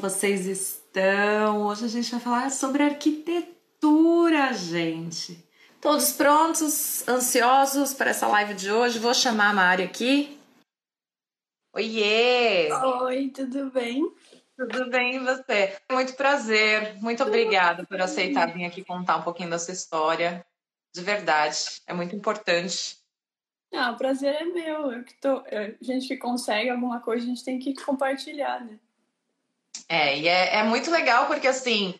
vocês estão? Hoje a gente vai falar sobre arquitetura, gente. Todos prontos, ansiosos para essa live de hoje? Vou chamar a Mari aqui. Oiê! Oi, tudo bem? Tudo bem e você? Muito prazer, muito obrigada por aceitar vir aqui contar um pouquinho da sua história. De verdade, é muito importante. Ah, o prazer é meu. Eu que tô, a gente que consegue alguma coisa, a gente tem que compartilhar, né? É, e é, é muito legal porque, assim,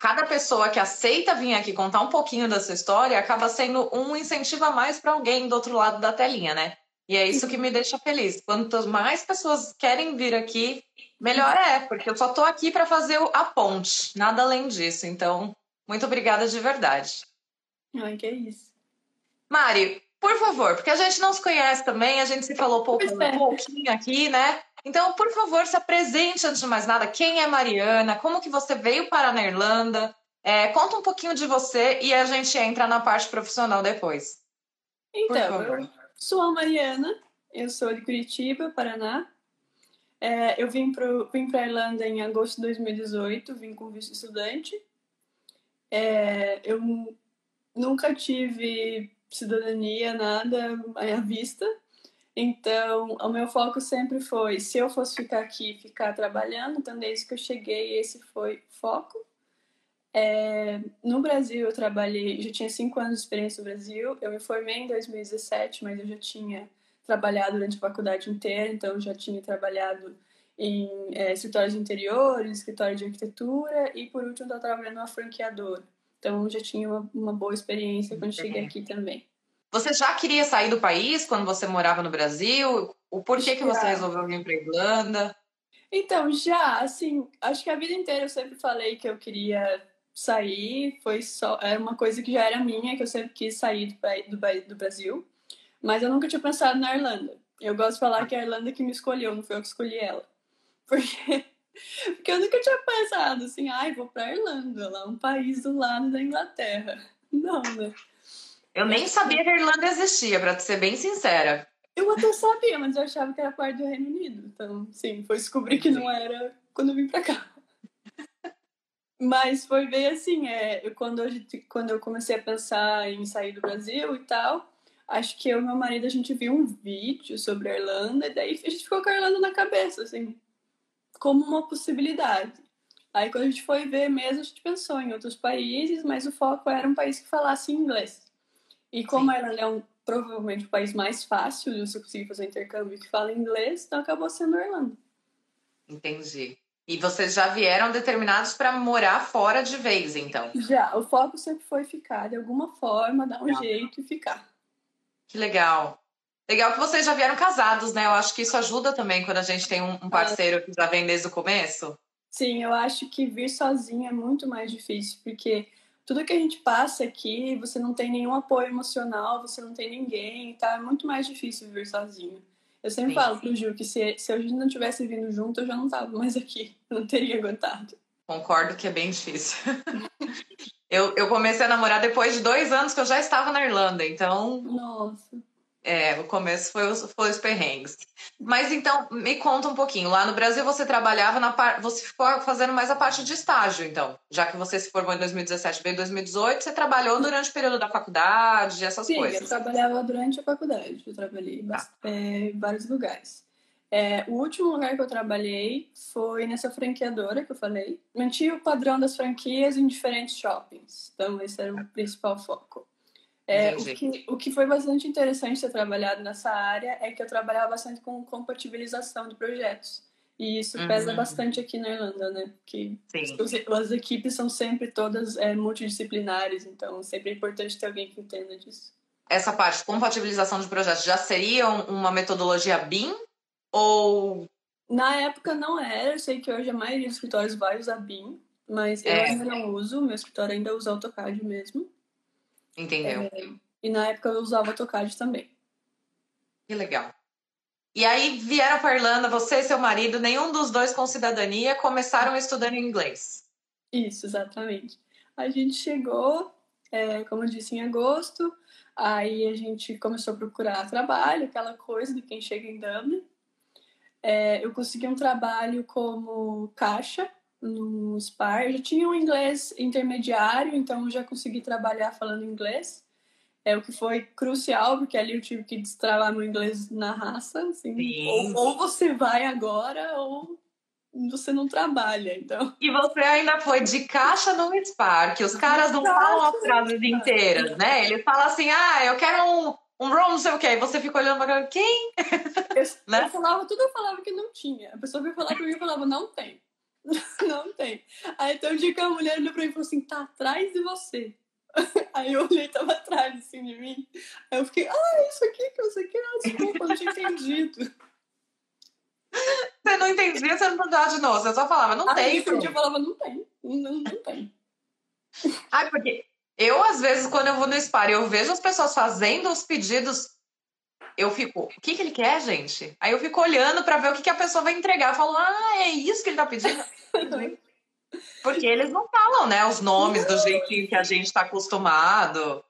cada pessoa que aceita vir aqui contar um pouquinho da sua história acaba sendo um incentivo a mais para alguém do outro lado da telinha, né? E é isso que me deixa feliz. Quanto mais pessoas querem vir aqui, melhor é, porque eu só tô aqui para fazer a ponte, nada além disso. Então, muito obrigada de verdade. Ai, que é isso. Mari, por favor, porque a gente não se conhece também, a gente se falou pouco, é. um pouquinho aqui, né? Então, por favor, se apresente antes de mais nada. Quem é Mariana? Como que você veio para na Irlanda? É, conta um pouquinho de você e a gente entra na parte profissional depois. Então, eu sou a Mariana, eu sou de Curitiba, Paraná. É, eu vim para vim a Irlanda em agosto de 2018, vim com visto estudante. É, eu nunca tive cidadania, nada à vista. Então, o meu foco sempre foi, se eu fosse ficar aqui, ficar trabalhando, então desde que eu cheguei, esse foi o foco. É, no Brasil, eu trabalhei, já tinha cinco anos de experiência no Brasil, eu me formei em 2017, mas eu já tinha trabalhado durante a faculdade inteira, então já tinha trabalhado em é, escritórios de interior, em escritório de arquitetura e, por último, estava trabalhando numa franqueadora. Então, já tinha uma, uma boa experiência quando cheguei aqui também. Você já queria sair do país quando você morava no Brasil? O porquê que você resolveu vir para Irlanda? Então, já, assim, acho que a vida inteira eu sempre falei que eu queria sair, foi só, era uma coisa que já era minha, que eu sempre quis sair do, do, do Brasil, mas eu nunca tinha pensado na Irlanda. Eu gosto de falar que é a Irlanda que me escolheu, não foi eu que escolhi ela. Porque, porque eu nunca tinha pensado assim, ai, vou pra Irlanda, lá um país do lado da Inglaterra. Não, né? Eu nem sabia que a Irlanda existia, para ser bem sincera. Eu até sabia, mas eu achava que era parte do Reino Unido. Então, sim, foi descobrir que não era quando eu vim para cá. Mas foi bem assim, é, quando, eu, quando eu comecei a pensar em sair do Brasil e tal, acho que eu e meu marido, a gente viu um vídeo sobre a Irlanda, e daí a gente ficou com a Irlanda na cabeça, assim, como uma possibilidade. Aí quando a gente foi ver mesmo, a gente pensou em outros países, mas o foco era um país que falasse inglês. E como Sim. a Irlanda é um, provavelmente o país mais fácil de você conseguir fazer intercâmbio que fala inglês, então acabou sendo a Irlanda. Entendi. E vocês já vieram determinados para morar fora de vez, então? Já, o foco sempre foi ficar de alguma forma, dar um ah. jeito e ficar. Que legal. Legal que vocês já vieram casados, né? Eu acho que isso ajuda também quando a gente tem um parceiro que já vem desde o começo. Sim, eu acho que vir sozinho é muito mais difícil, porque tudo que a gente passa aqui, você não tem nenhum apoio emocional, você não tem ninguém, tá? É muito mais difícil viver sozinho. Eu sempre Sim. falo pro Gil que se, se a gente não tivesse vindo junto, eu já não tava mais aqui. Eu não teria aguentado. Concordo que é bem difícil. eu, eu comecei a namorar depois de dois anos que eu já estava na Irlanda, então. Nossa. É, o começo foi os, foi os perrengues. Mas então, me conta um pouquinho. Lá no Brasil você trabalhava na parte. Você ficou fazendo mais a parte de estágio, então. Já que você se formou em 2017 veio em 2018, você trabalhou durante o período da faculdade, essas Sim, coisas. Sim, eu trabalhava durante a faculdade. Eu trabalhei tá. é, em vários lugares. É, o último lugar que eu trabalhei foi nessa franqueadora que eu falei. Mantinha o padrão das franquias em diferentes shoppings. Então, esse era o principal foco. É, o, que, o que foi bastante interessante ter trabalhado nessa área é que eu trabalhava bastante com compatibilização de projetos. E isso uhum. pesa bastante aqui na Irlanda, né? Que as equipes são sempre todas é, multidisciplinares, então sempre é importante ter alguém que entenda disso. Essa parte, compatibilização de projetos, já seria uma metodologia BIM? Ou. Na época não era, eu sei que hoje a maioria dos escritórios vai usar BIM, mas é. eu ainda não uso, meu escritório ainda usa AutoCAD mesmo. Entendeu? É, e na época eu usava AutoCAD também. Que legal. E aí vieram para Irlanda, você e seu marido, nenhum dos dois com cidadania, começaram estudando inglês. Isso, exatamente. A gente chegou, é, como eu disse, em agosto, aí a gente começou a procurar trabalho, aquela coisa de quem chega em Dublin. É, eu consegui um trabalho como caixa no SPAR. Eu já tinha um inglês intermediário, então eu já consegui trabalhar falando inglês. É o que foi crucial, porque ali eu tive que destravar meu inglês na raça. Assim, ou, ou você vai agora, ou você não trabalha, então. E você ainda foi de caixa no que os caras não falam as frases inteiras, né? Eles falam assim, ah, eu quero um, um roll, não sei o quê. E você fica olhando pra quem? Eu, né? eu falava, tudo eu falava que não tinha. A pessoa veio falar pra mim e falava, não tem. não tem. Aí então um dia que a mulher olhou pra mim e falou assim, tá atrás de você. Aí eu olhei, tava atrás assim de mim. Aí eu fiquei, ah, isso aqui que você quer, ah, desculpa, não tinha entendido. Você não entendia, você não perguntava de novo, você só falava, não tem. Aí eu falava, não tem, não, não tem. Ai, porque eu, às vezes, quando eu vou no SPAR e eu vejo as pessoas fazendo os pedidos, eu fico, o que, que ele quer, gente? Aí eu fico olhando para ver o que, que a pessoa vai entregar. Eu falo, ah, é isso que ele tá pedindo? Porque eles não falam, né, os nomes do jeitinho que a gente está acostumado.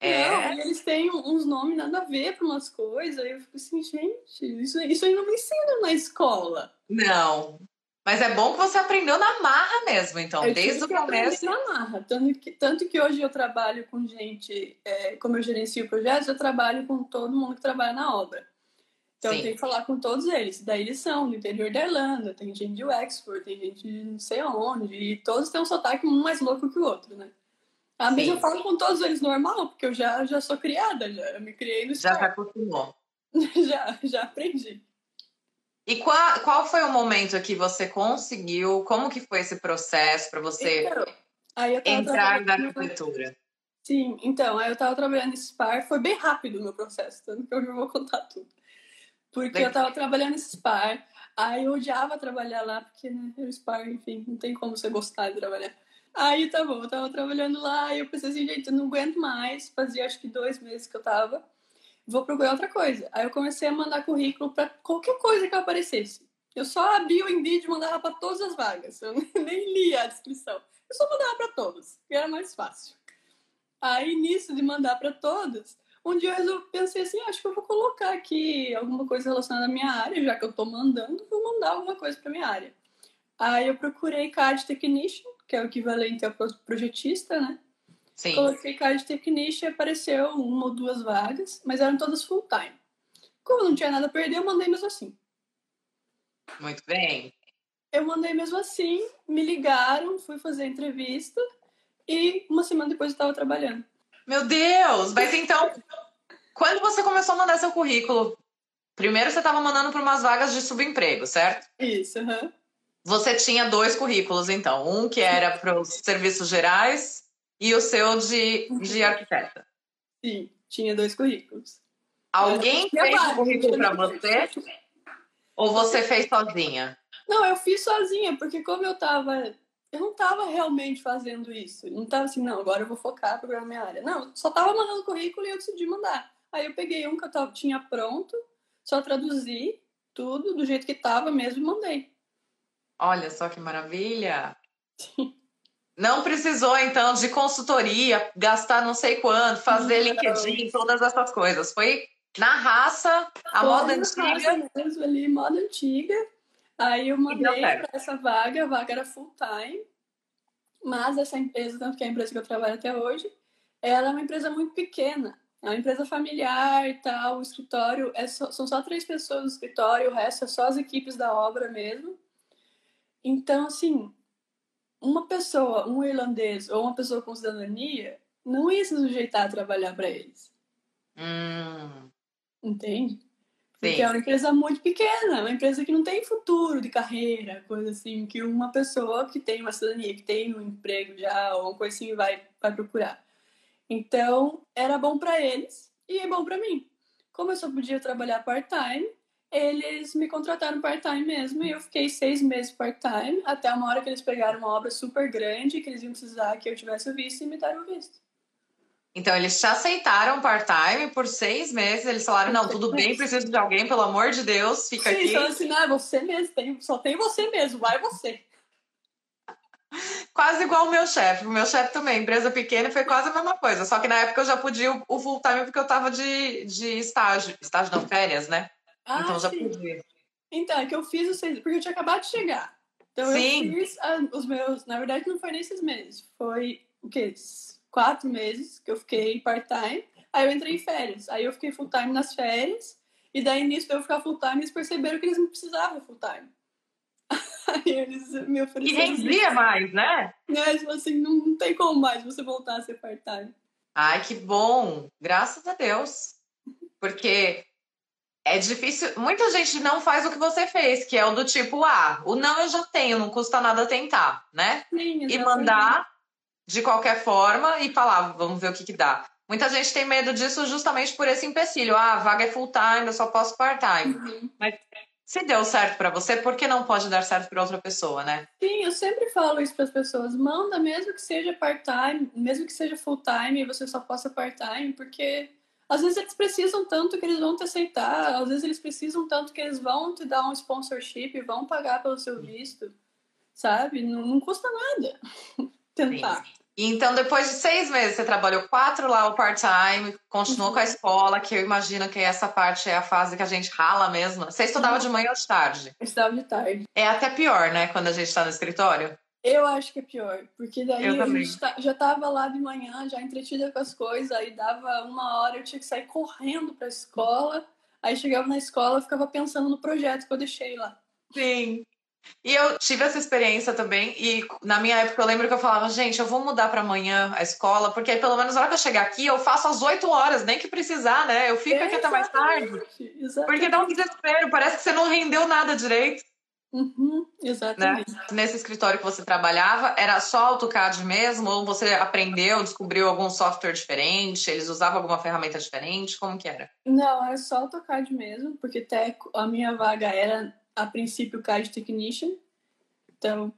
É. Não, eles têm uns nomes nada a ver para umas coisas. Aí eu fico assim, gente, isso, isso aí não me ensina na escola. Não. Mas é bom que você aprendeu na marra mesmo, então, eu desde o começo. na marra. Tanto que, tanto que hoje eu trabalho com gente, é, como eu gerencio projetos, eu trabalho com todo mundo que trabalha na obra. Então Sim. eu tenho que falar com todos eles. Daí eles são do interior da Irlanda, tem gente de Wexford, tem gente de não sei onde, e todos têm um sotaque um mais louco que o outro, né? Mas Sim. eu falo com todos eles normal, porque eu já, já sou criada, já eu me criei no Já se acostumou. já, já aprendi. E qual, qual foi o momento que você conseguiu? Como que foi esse processo para você então, entrar na arquitetura? Sim, então, aí eu estava trabalhando nesse SPAR, foi bem rápido o meu processo, tanto que eu já vou contar tudo. Porque Bem... eu estava trabalhando nesse SPAR, aí eu odiava trabalhar lá, porque né, o SPAR, enfim, não tem como você gostar de trabalhar. Aí tá bom, eu tava trabalhando lá e eu pensei assim, gente, eu não aguento mais. Fazia acho que dois meses que eu tava. Vou procurar outra coisa. Aí eu comecei a mandar currículo para qualquer coisa que aparecesse. Eu só abria o Indeed e mandava para todas as vagas. Eu nem lia a descrição. Eu só mandava para todas, que era mais fácil. Aí, nisso de mandar para todas, um dia eu resolvi, pensei assim, acho que eu vou colocar aqui alguma coisa relacionada à minha área, já que eu tô mandando, vou mandar alguma coisa para minha área. Aí eu procurei CAD Technician, que é o equivalente ao projetista, né? Sim. Coloquei CAD Technician e apareceu uma ou duas vagas, mas eram todas full time. Como não tinha nada a perder, eu mandei mesmo assim. Muito bem. Eu mandei mesmo assim, me ligaram, fui fazer a entrevista e uma semana depois eu estava trabalhando. Meu Deus! Mas então, quando você começou a mandar seu currículo, primeiro você estava mandando para umas vagas de subemprego, certo? Isso, aham. Uhum. Você tinha dois currículos, então. Um que era para os serviços gerais e o seu de, de arquiteta. Sim, tinha dois currículos. Alguém fez o currículo para você? Ou você fez sozinha? Não, eu fiz sozinha, porque como eu tava. Eu não tava realmente fazendo isso. Eu não tava assim, não, agora eu vou focar para minha área. Não, só tava mandando currículo e eu decidi mandar. Aí eu peguei um que eu tava, tinha pronto, só traduzi tudo do jeito que tava mesmo e mandei. Olha só que maravilha! Não precisou, então, de consultoria, gastar não sei quanto, fazer não. LinkedIn, todas essas coisas. Foi na raça, a Foi moda antiga. Mesmo ali, moda antiga. Aí eu mandei para essa vaga, a vaga era full time. Mas essa empresa, tanto que é a empresa que eu trabalho até hoje, ela é uma empresa muito pequena. É uma empresa familiar e tal. O escritório é só, são só três pessoas no escritório, o resto é só as equipes da obra mesmo. Então, assim, uma pessoa, um irlandês ou uma pessoa com cidadania não ia se sujeitar a trabalhar para eles. Hum. Entende? Porque Sim. é uma empresa muito pequena, uma empresa que não tem futuro de carreira, coisa assim, que uma pessoa que tem uma cidadania, que tem um emprego já, ou uma coisa assim, vai, vai procurar. Então, era bom para eles e é bom para mim. Como eu só podia trabalhar part-time, eles me contrataram part-time mesmo e eu fiquei seis meses part-time até uma hora que eles pegaram uma obra super grande que eles iam precisar que eu tivesse o visto e me deram o visto. Então, eles te aceitaram part-time por seis meses. Eles falaram: não, tudo bem, preciso de alguém, pelo amor de Deus, fica Sim, aqui. Então, assim, não, é você mesmo, tem, só tem você mesmo, vai você. Quase igual o meu chefe. O meu chefe também, empresa pequena, foi quase a mesma coisa. Só que na época eu já podia o full-time porque eu tava de, de estágio. Estágio não, férias, né? Ah, então já podia. Então, é que eu fiz o seis, porque eu tinha acabado de chegar. Então Sim. eu fiz a, os meus. Na verdade, não foi nesses meses. Foi o quê? Quatro meses que eu fiquei part-time. Aí eu entrei em férias. Aí eu fiquei full-time nas férias. E daí, nisso de eu ficar full-time, eles perceberam que eles não precisavam full-time. Aí eles me ofereceram. E rendia mais, né? né? Tipo assim, não, não tem como mais você voltar a ser part-time. Ai, que bom! Graças a Deus. Porque é difícil. Muita gente não faz o que você fez, que é o do tipo, ah, o não eu já tenho, não custa nada tentar, né? Sim, e mandar de qualquer forma e falar, vamos ver o que, que dá. Muita gente tem medo disso justamente por esse empecilho. Ah, a vaga é full time, eu só posso part time. Uhum. Mas se deu certo para você, por que não pode dar certo para outra pessoa, né? Sim, eu sempre falo isso para as pessoas. Manda, mesmo que seja part-time, mesmo que seja full-time e você só possa part-time, porque às vezes eles precisam tanto que eles vão te aceitar, às vezes eles precisam tanto que eles vão te dar um sponsorship, vão pagar pelo seu visto, sabe? Não, não custa nada tentar. Sim. Então, depois de seis meses, você trabalhou quatro lá o part-time, continuou uhum. com a escola, que eu imagino que essa parte é a fase que a gente rala mesmo. Você estudava uhum. de manhã ou de tarde? Eu estudava de tarde. É até pior, né, quando a gente está no escritório? Eu acho que é pior, porque daí eu a gente tá, já tava lá de manhã, já entretida com as coisas, aí dava uma hora, eu tinha que sair correndo pra escola, aí chegava na escola, ficava pensando no projeto que eu deixei lá. Sim. E eu tive essa experiência também, e na minha época eu lembro que eu falava, gente, eu vou mudar para amanhã a escola, porque aí pelo menos na hora que eu chegar aqui eu faço às 8 horas, nem que precisar, né? Eu fico é, aqui até mais tarde. Exatamente. Porque dá um desespero, parece que você não rendeu nada direito. Uhum, exatamente. Né? Nesse escritório que você trabalhava, era só AutoCAD mesmo? Ou você aprendeu, descobriu algum software diferente? Eles usavam alguma ferramenta diferente? Como que era? Não, era só AutoCAD mesmo, porque até a minha vaga era a princípio CAD Technician, então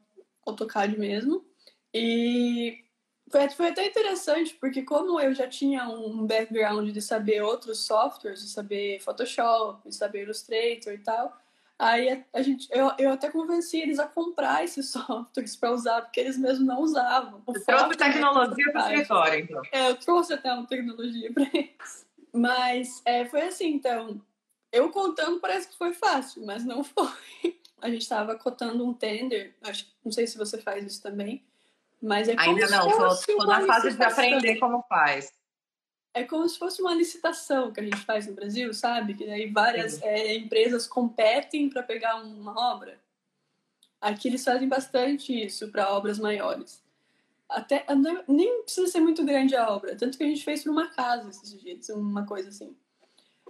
AutoCAD mesmo. E foi, foi até interessante, porque como eu já tinha um background de saber outros softwares, de saber Photoshop, de saber Illustrator e tal, aí a, gente, eu, eu até convenci eles a comprar esses softwares para usar, porque eles mesmos não usavam. O trouxe tecnologia para o escritório, então. É, eu trouxe até uma tecnologia para eles. Mas é, foi assim, então, eu contando parece que foi fácil, mas não foi. A gente estava cotando um tender, acho, não sei se você faz isso também, mas é como Ainda não, estou na fase de aprender como faz. É como se fosse uma licitação que a gente faz no Brasil, sabe? Que aí várias é, empresas competem para pegar uma obra. Aqui eles fazem bastante isso para obras maiores. Até nem precisa ser muito grande a obra, tanto que a gente fez para uma casa esses dias, uma coisa assim.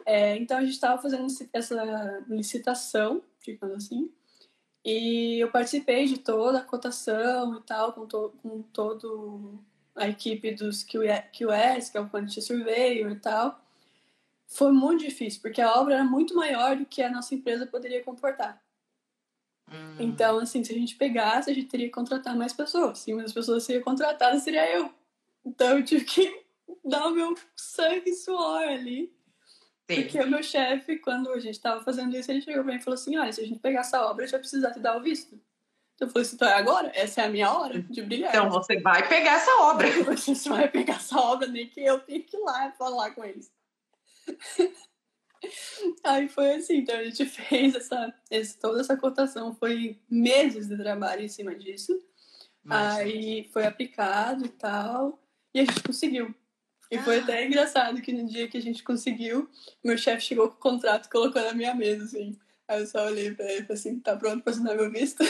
É, então a gente estava fazendo essa licitação, digamos assim, e eu participei de toda a cotação e tal, com, to, com todo a equipe dos QS, que é o Quantity Surveyor e tal. Foi muito difícil, porque a obra era muito maior do que a nossa empresa poderia comportar. Hum. Então, assim, se a gente pegasse, a gente teria que contratar mais pessoas. Se uma das pessoas seria contratada, seria eu. Então, eu tive que dar o meu sangue e suor ali Sim. Porque o meu chefe, quando a gente estava fazendo isso, ele chegou para mim e falou assim: olha, se a gente pegar essa obra, a gente vai precisar te dar o visto. Eu falei assim: então é agora? Essa é a minha hora de brilhar. Então você vai pegar essa obra. Você vai pegar essa obra, nem que eu tenha que ir lá falar com eles. Aí foi assim, então a gente fez essa, essa, toda essa cotação, foi meses de trabalho em cima disso. Mas, Aí foi aplicado e tal, e a gente conseguiu. E foi até engraçado que no dia que a gente conseguiu, meu chefe chegou com o contrato e colocou na minha mesa, assim. Aí eu só olhei pra ele e falei assim, tá pronto pra assinar meu visto?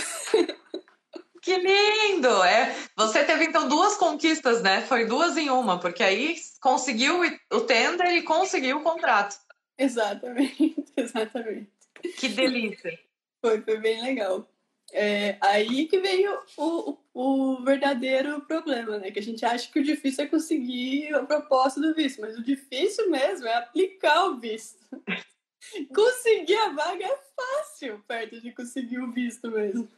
Que lindo! É, você teve então duas conquistas, né? Foi duas em uma, porque aí conseguiu o tender e conseguiu o contrato. Exatamente, exatamente. Que delícia! Foi, foi bem legal. É, aí que veio o, o, o, verdadeiro problema, né? Que a gente acha que o difícil é conseguir a proposta do visto, mas o difícil mesmo é aplicar o visto. conseguir a vaga é fácil perto de conseguir o visto mesmo.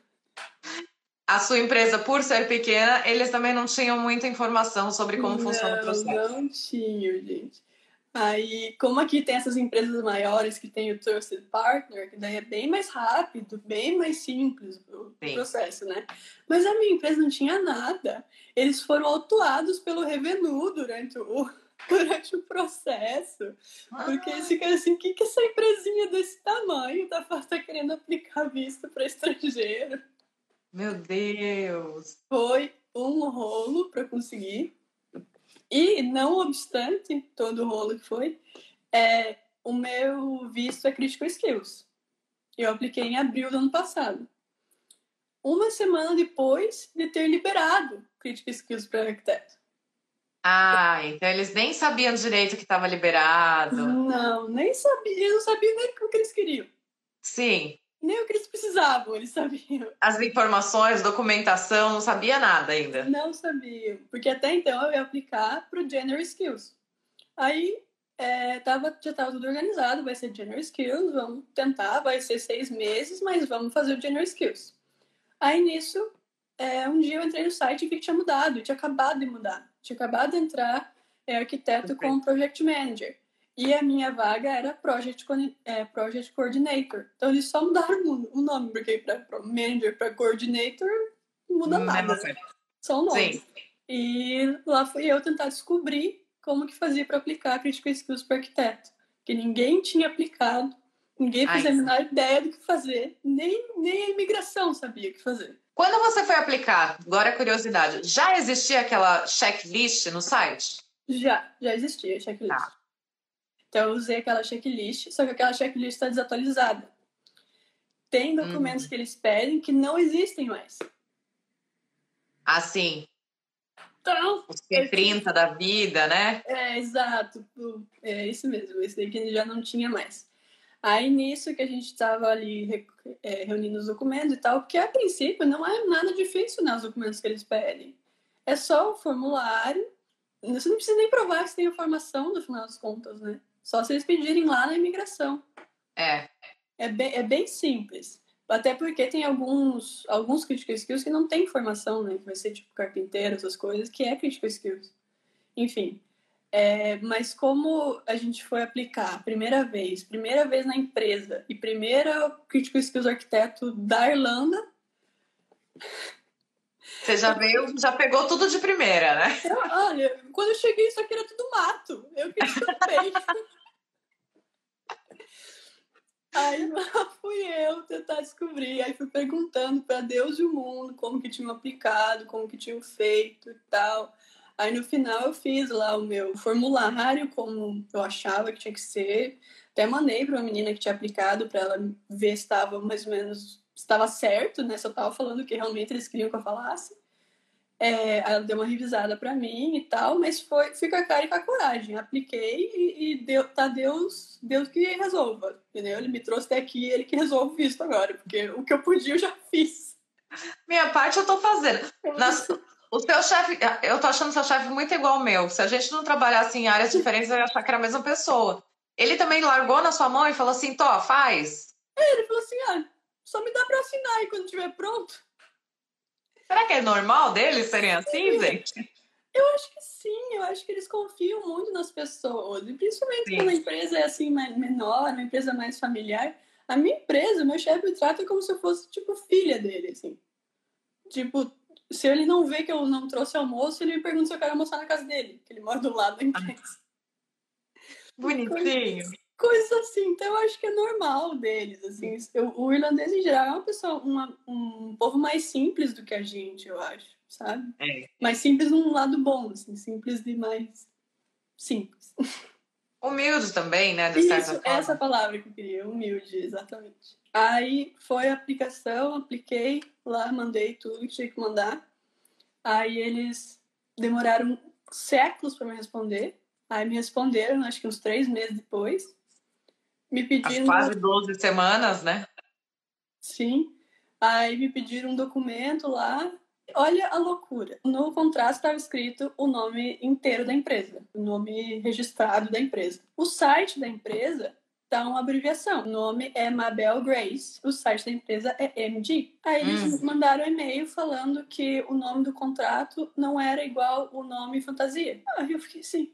A sua empresa, por ser pequena, eles também não tinham muita informação sobre como não, funciona o processo. Não tinham, gente. Aí, como aqui tem essas empresas maiores que tem o Trusted Partner, que daí é bem mais rápido, bem mais simples o Sim. processo, né? Mas a minha empresa não tinha nada. Eles foram autuados pelo Revenu durante o, durante o processo. Ah. Porque eles ficaram assim, o que, que essa empresinha desse tamanho tá, tá querendo aplicar visto para estrangeiro? Meu Deus! Foi um rolo para conseguir. E, não obstante todo o rolo que foi, é, o meu visto é Critical Skills. Eu apliquei em abril do ano passado. Uma semana depois de ter liberado Critical Skills para arquiteto. Ah, então eles nem sabiam direito que estava liberado. Não, nem sabia. Eles não sabiam nem o que eles queriam. Sim. Nem o que eles precisavam, eles sabiam. As informações, documentação, não sabia nada ainda. Não sabia. Porque até então eu ia aplicar para o General Skills. Aí é, tava, já estava tudo organizado, vai ser General Skills, vamos tentar, vai ser seis meses, mas vamos fazer o General Skills. Aí nisso, é, um dia eu entrei no site e vi que tinha mudado, tinha acabado de mudar. Tinha acabado de entrar é, arquiteto okay. com Project Manager. E a minha vaga era Project, é, Project Coordinator. Então eles só mudaram o nome, porque para Manager, para Coordinator, não muda hum, nada. Né? Só o nome. Sim. E lá fui eu tentar descobrir como que fazia para aplicar Critical Skills para arquiteto. Que ninguém tinha aplicado, ninguém fazia a menor ideia do que fazer, nem, nem a imigração sabia o que fazer. Quando você foi aplicar, agora é curiosidade, já existia aquela checklist no site? Já, já existia a checklist. Tá. Então eu usei aquela checklist, só que aquela checklist está desatualizada. Tem documentos uhum. que eles pedem que não existem mais. Assim. Então, Os P30 da vida, né? É, exato. É isso mesmo. Esse daí que já não tinha mais. Aí nisso que a gente estava ali é, reunindo os documentos e tal, porque a princípio não é nada difícil, né, os documentos que eles pedem. É só o formulário. Você não precisa nem provar que você tem informação no final das contas, né? Só se eles pedirem lá na imigração. É. É bem, é bem simples. Até porque tem alguns, alguns critical skills que não tem formação, né? Que vai ser tipo carpinteiro, essas coisas, que é critical skills. Enfim. É, mas como a gente foi aplicar primeira vez, primeira vez na empresa e primeira critical skills arquiteto da Irlanda. Você já veio, já pegou tudo de primeira, né? Eu, olha, quando eu cheguei, isso aqui era tudo mato. Eu que chutei. Aí lá fui eu tentar descobrir, aí fui perguntando para Deus e o mundo como que tinham aplicado, como que tinham feito e tal. Aí no final eu fiz lá o meu formulário como eu achava que tinha que ser. Até mandei para uma menina que tinha aplicado para ela ver se estava mais ou menos estava certo, né? Eu estava falando que realmente eles queriam que eu falasse. É, ela deu uma revisada para mim e tal, mas foi, fui com a cara e com a coragem. Apliquei e, e deu, tá Deus, Deus que resolva, entendeu? Ele me trouxe até aqui, ele que resolve isso agora, porque o que eu podia eu já fiz. Minha parte eu tô fazendo. Nas, o seu chefe, eu tô achando seu chefe muito igual ao meu. Se a gente não trabalhasse em áreas diferentes, eu ia achar que era a mesma pessoa. Ele também largou na sua mão e falou assim: Tó, faz. É, ele falou assim: ah, só me dá pra assinar e quando estiver pronto. Será que é normal deles serem assim, gente? Eu acho que sim, eu acho que eles confiam muito nas pessoas, e principalmente sim. quando a empresa é assim menor, uma empresa mais familiar. A minha empresa, meu chefe me trata como se eu fosse tipo filha dele, assim. Tipo, se ele não vê que eu não trouxe almoço, ele me pergunta se eu quero almoçar na casa dele, que ele mora do lado da empresa. Bonitinho coisas assim. Então eu acho que é normal deles, assim. Eu, o irlandês em geral é uma pessoa, uma, um povo mais simples do que a gente, eu acho, sabe? É. Mais simples num lado bom, assim, simples demais. Simples. Humilde também, né? De Isso, certa forma. essa palavra que eu queria, humilde, exatamente. Aí foi a aplicação, apliquei lá, mandei tudo que tinha que mandar. Aí eles demoraram séculos para me responder. Aí me responderam, acho que uns três meses depois me pediram. As quase 12 semanas, né? Sim. Aí me pediram um documento lá. Olha a loucura. No contrato estava escrito o nome inteiro da empresa, o nome registrado da empresa. O site da empresa tá uma abreviação. O nome é Mabel Grace. O site da empresa é MG. Aí eles hum. mandaram um e-mail falando que o nome do contrato não era igual o nome fantasia. Aí eu fiquei assim,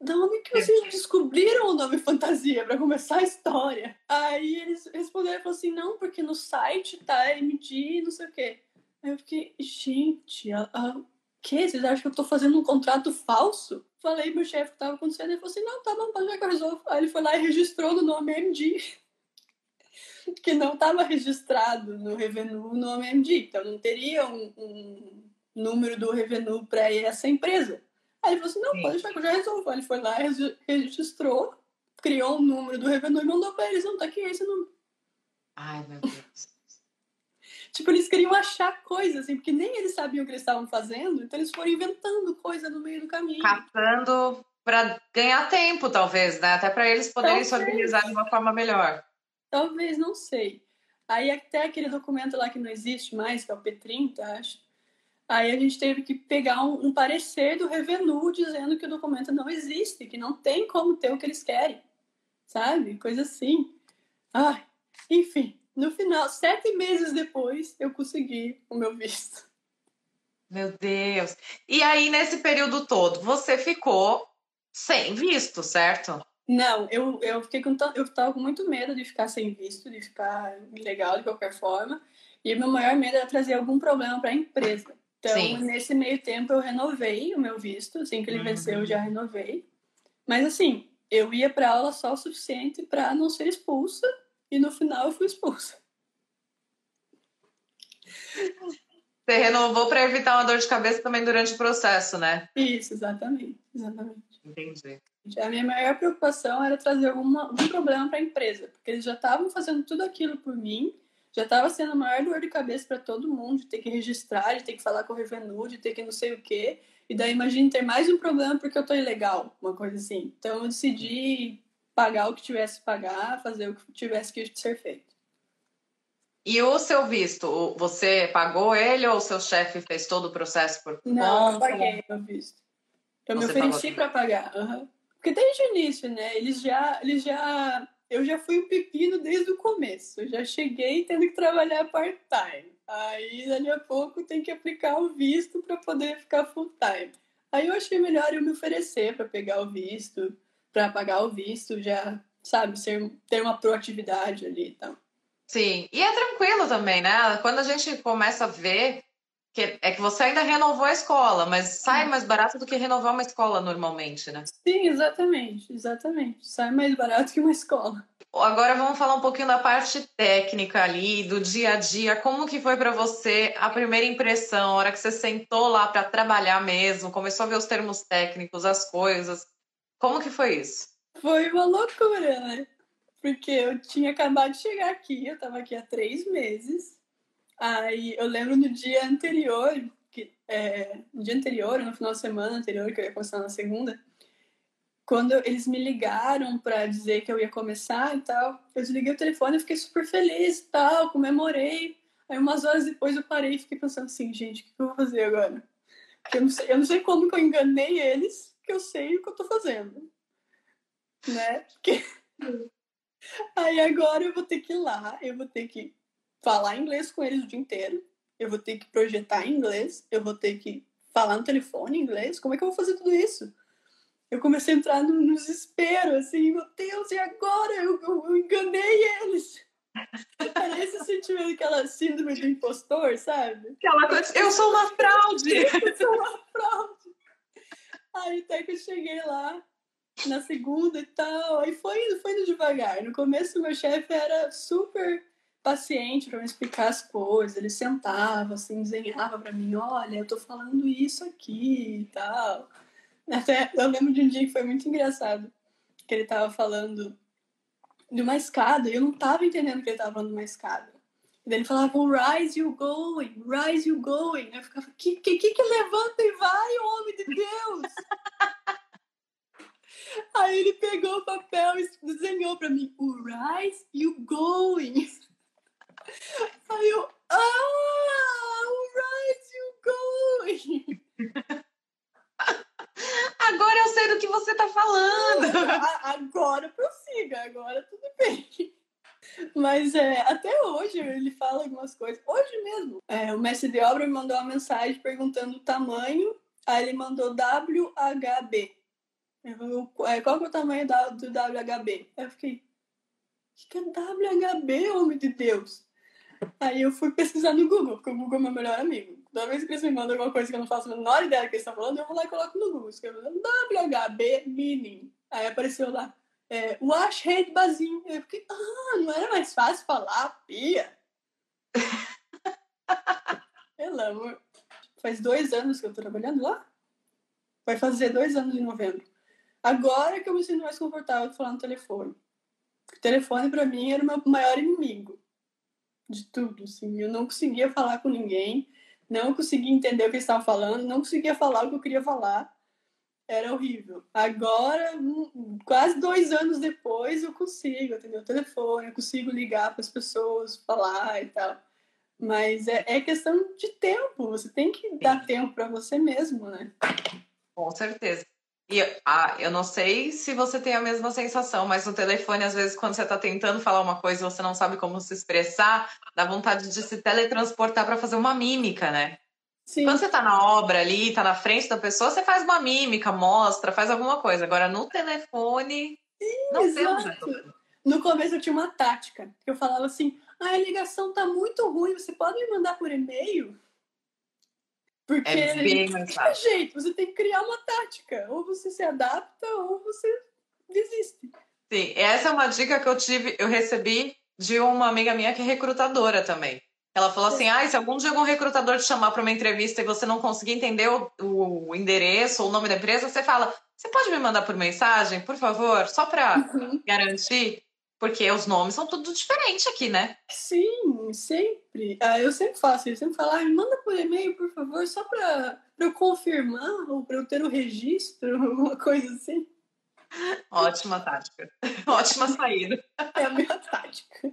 da onde que vocês descobriram o nome fantasia para começar a história? Aí eles responderam e assim, não, porque no site tá MD não sei o quê. Aí eu fiquei, gente, a, a, que? Vocês acham que eu tô fazendo um contrato falso? Falei pro chefe que tava acontecendo, ele falou assim, não, tá bom, ver que eu resolvo. Aí ele foi lá e registrou no nome MD. que não estava registrado no Revenue no OMD, então não teria um, um número do Revenue para essa empresa. Aí ele falou assim, não, Sim. pode deixar que eu já resolvo. Ele foi lá, registrou, criou um número do Revenue e mandou para eles, não, tá aqui esse número. Ai, meu Deus. tipo, eles queriam achar coisas, assim, porque nem eles sabiam o que eles estavam fazendo, então eles foram inventando coisa no meio do caminho. Catando para ganhar tempo, talvez, né? Até para eles poderem talvez. se organizar de uma forma melhor. Talvez, não sei. Aí até aquele documento lá que não existe mais, que é o P30, acho. Aí a gente teve que pegar um, um parecer do Revenu dizendo que o documento não existe, que não tem como ter o que eles querem. Sabe? Coisa assim. Ai, enfim, no final, sete meses depois, eu consegui o meu visto. Meu Deus. E aí, nesse período todo, você ficou sem visto, certo? Não, eu, eu fiquei com eu tava com muito medo de ficar sem visto, de ficar ilegal de qualquer forma. E meu maior medo era trazer algum problema para a empresa. Então, Sim. nesse meio tempo, eu renovei o meu visto. Assim que ele uhum. venceu, eu já renovei. Mas, assim, eu ia para aula só o suficiente para não ser expulsa. E no final, eu fui expulsa. Você renovou para evitar uma dor de cabeça também durante o processo, né? Isso, exatamente. exatamente. Entendi. A minha maior preocupação era trazer alguma, algum problema para a empresa, porque eles já estavam fazendo tudo aquilo por mim, já estava sendo a maior dor de cabeça para todo mundo, de ter que registrar, de ter que falar com o Revenue, de ter que não sei o quê. E daí imagine ter mais um problema porque eu tô ilegal, uma coisa assim. Então eu decidi pagar o que tivesse que pagar, fazer o que tivesse que ser feito. E o seu visto, você pagou ele ou o seu chefe fez todo o processo por Não, eu paguei o visto. Eu você me ofereci para pagar. Uhum. Porque desde o início, né? Eles já, eles já. Eu já fui um pepino desde o começo. Eu já cheguei tendo que trabalhar part-time. Aí, dali a pouco, tem que aplicar o visto para poder ficar full-time. Aí eu achei melhor eu me oferecer para pegar o visto, para pagar o visto, já, sabe, ser, ter uma proatividade ali e tal. Sim, e é tranquilo também, né? Quando a gente começa a ver que é que você ainda renovou a escola, mas sai mais barato do que renovar uma escola normalmente, né? Sim, exatamente, exatamente. Sai mais barato que uma escola. Agora vamos falar um pouquinho da parte técnica ali, do dia a dia. Como que foi para você a primeira impressão, a hora que você sentou lá para trabalhar mesmo, começou a ver os termos técnicos, as coisas? Como que foi isso? Foi uma loucura, né? Porque eu tinha acabado de chegar aqui, eu estava aqui há três meses. Aí eu lembro no dia anterior, que, é, no dia anterior, no final de semana anterior, que eu ia começar na segunda, quando eles me ligaram para dizer que eu ia começar e tal, eu desliguei o telefone e fiquei super feliz e tal, comemorei. Aí umas horas depois eu parei e fiquei pensando assim, gente, o que eu vou fazer agora? Eu não sei, eu não sei como que eu enganei eles, que eu sei o que eu tô fazendo. Né? Porque... Aí agora eu vou ter que ir lá, eu vou ter que falar inglês com eles o dia inteiro, eu vou ter que projetar em inglês, eu vou ter que falar no telefone em inglês. Como é que eu vou fazer tudo isso? Eu comecei a entrar no, desespero, assim, meu Deus, e agora? Eu, eu, eu enganei eles. Aí esse sentimento, aquela síndrome do impostor, sabe? Aquela coisa, eu sou uma fraude! eu sou uma fraude! Aí até que eu cheguei lá, na segunda e tal, aí foi indo, foi indo devagar. No começo, meu chefe era super paciente para me explicar as coisas. Ele sentava, assim, desenhava para mim: olha, eu tô falando isso aqui e tal. Até eu lembro de um dia que foi muito engraçado, que ele tava falando de uma escada e eu não tava entendendo que ele tava falando de uma escada. E daí ele falava, rise you going, rise you going. Eu ficava, que que, que, levanta e vai, homem de Deus? Aí ele pegou o papel e desenhou pra mim, o rise you going. Aí eu, ah, right you going. Agora eu sei do que você tá falando. Agora prossiga, agora tudo bem. Mas é, até hoje ele fala algumas coisas. Hoje mesmo, é, o mestre de obra me mandou uma mensagem perguntando o tamanho. Aí ele mandou WHB. Eu, é, qual que é o tamanho do WHB? Aí eu fiquei, o que é WHB, homem de Deus? Aí eu fui pesquisar no Google, porque o Google é meu melhor amigo. Toda vez que eles me mandam alguma coisa que eu não faço a menor ideia do que eles estão falando, eu vou lá e coloco no Google. Escrevo WHB Meaning. Aí apareceu lá é, wash hand basinho. Eu fiquei, ah, não era mais fácil falar pia? Pelo amor. Faz dois anos que eu tô trabalhando lá. Vai fazer dois anos em novembro. Agora que eu me sinto mais confortável de falar no telefone. O telefone, para mim, era o meu maior inimigo de tudo. Assim. Eu não conseguia falar com ninguém, não conseguia entender o que eles estavam falando, não conseguia falar o que eu queria falar. Era horrível. Agora, quase dois anos depois, eu consigo atender o telefone, eu consigo ligar para as pessoas, falar e tal. Mas é, é questão de tempo. Você tem que dar tempo para você mesmo, né? Com certeza. E ah, eu não sei se você tem a mesma sensação, mas no telefone, às vezes, quando você está tentando falar uma coisa e você não sabe como se expressar, dá vontade de se teletransportar para fazer uma mímica, né? Sim. Quando você está na obra ali, está na frente da pessoa, você faz uma mímica, mostra, faz alguma coisa. Agora, no telefone, Sim, não exato. No começo eu tinha uma tática. Eu falava assim, ah, a ligação tá muito ruim, você pode me mandar por e-mail? Porque é bem mais fácil. jeito, você tem que criar uma tática. Ou você se adapta ou você desiste. Sim, essa é uma dica que eu tive, eu recebi de uma amiga minha que é recrutadora também. Ela falou assim: ah, se algum dia algum recrutador te chamar para uma entrevista e você não conseguir entender o, o, endereço ou o nome da empresa, você fala: você pode me mandar por mensagem, por favor, só para uhum. garantir? Porque os nomes são tudo diferente aqui, né? Sim, sempre. Ah, eu sempre faço isso. Eu sempre falo, ah, manda por e-mail, por favor, só para eu confirmar ou para eu ter o registro, alguma coisa assim. Ótima tática. Ótima saída. É a minha tática.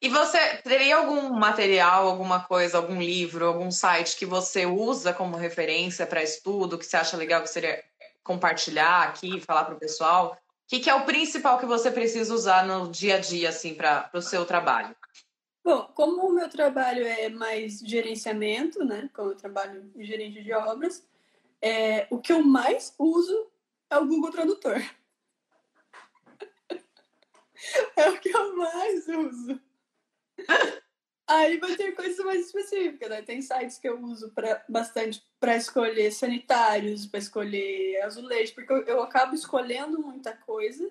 E você teria algum material, alguma coisa, algum livro, algum site que você usa como referência para estudo, que você acha legal que seria compartilhar aqui, falar para o pessoal? Que, que é o principal que você precisa usar no dia a dia, assim, para o seu trabalho? Bom, como o meu trabalho é mais gerenciamento, né? Como eu trabalho em gerente de obras, é, o que eu mais uso é o Google Tradutor. é o que eu mais uso. Aí vai ter coisas mais específicas, né? Tem sites que eu uso pra, bastante para escolher sanitários, para escolher azulejo, porque eu, eu acabo escolhendo muita coisa.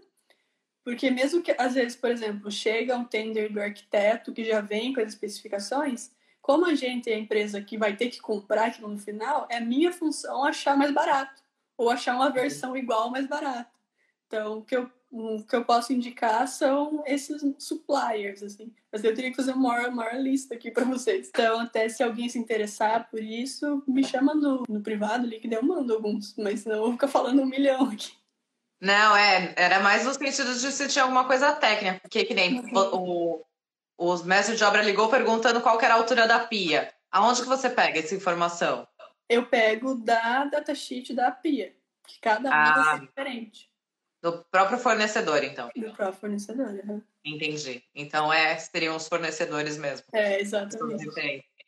Porque mesmo que, às vezes, por exemplo, chega um tender do arquiteto que já vem com as especificações, como a gente é a empresa que vai ter que comprar aquilo no final, é minha função achar mais barato. Ou achar uma versão igual mais barata. Então, o que eu o que eu posso indicar são esses suppliers, assim. Mas eu teria que fazer uma maior, lista aqui para vocês. Então, até se alguém se interessar por isso, me chama no, no privado ali, que eu mando alguns. Mas não vou ficar falando um milhão aqui. Não, é, era mais no sentido de se tinha alguma coisa técnica, porque que nem o, o mestre de obra ligou perguntando qual era a altura da pia. Aonde que você pega essa informação? Eu pego da datasheet da pia, que cada uma ah. é diferente. Do próprio fornecedor, então. Do próprio fornecedor, uhum. Entendi. Então, é, seriam os fornecedores mesmo. É, exatamente.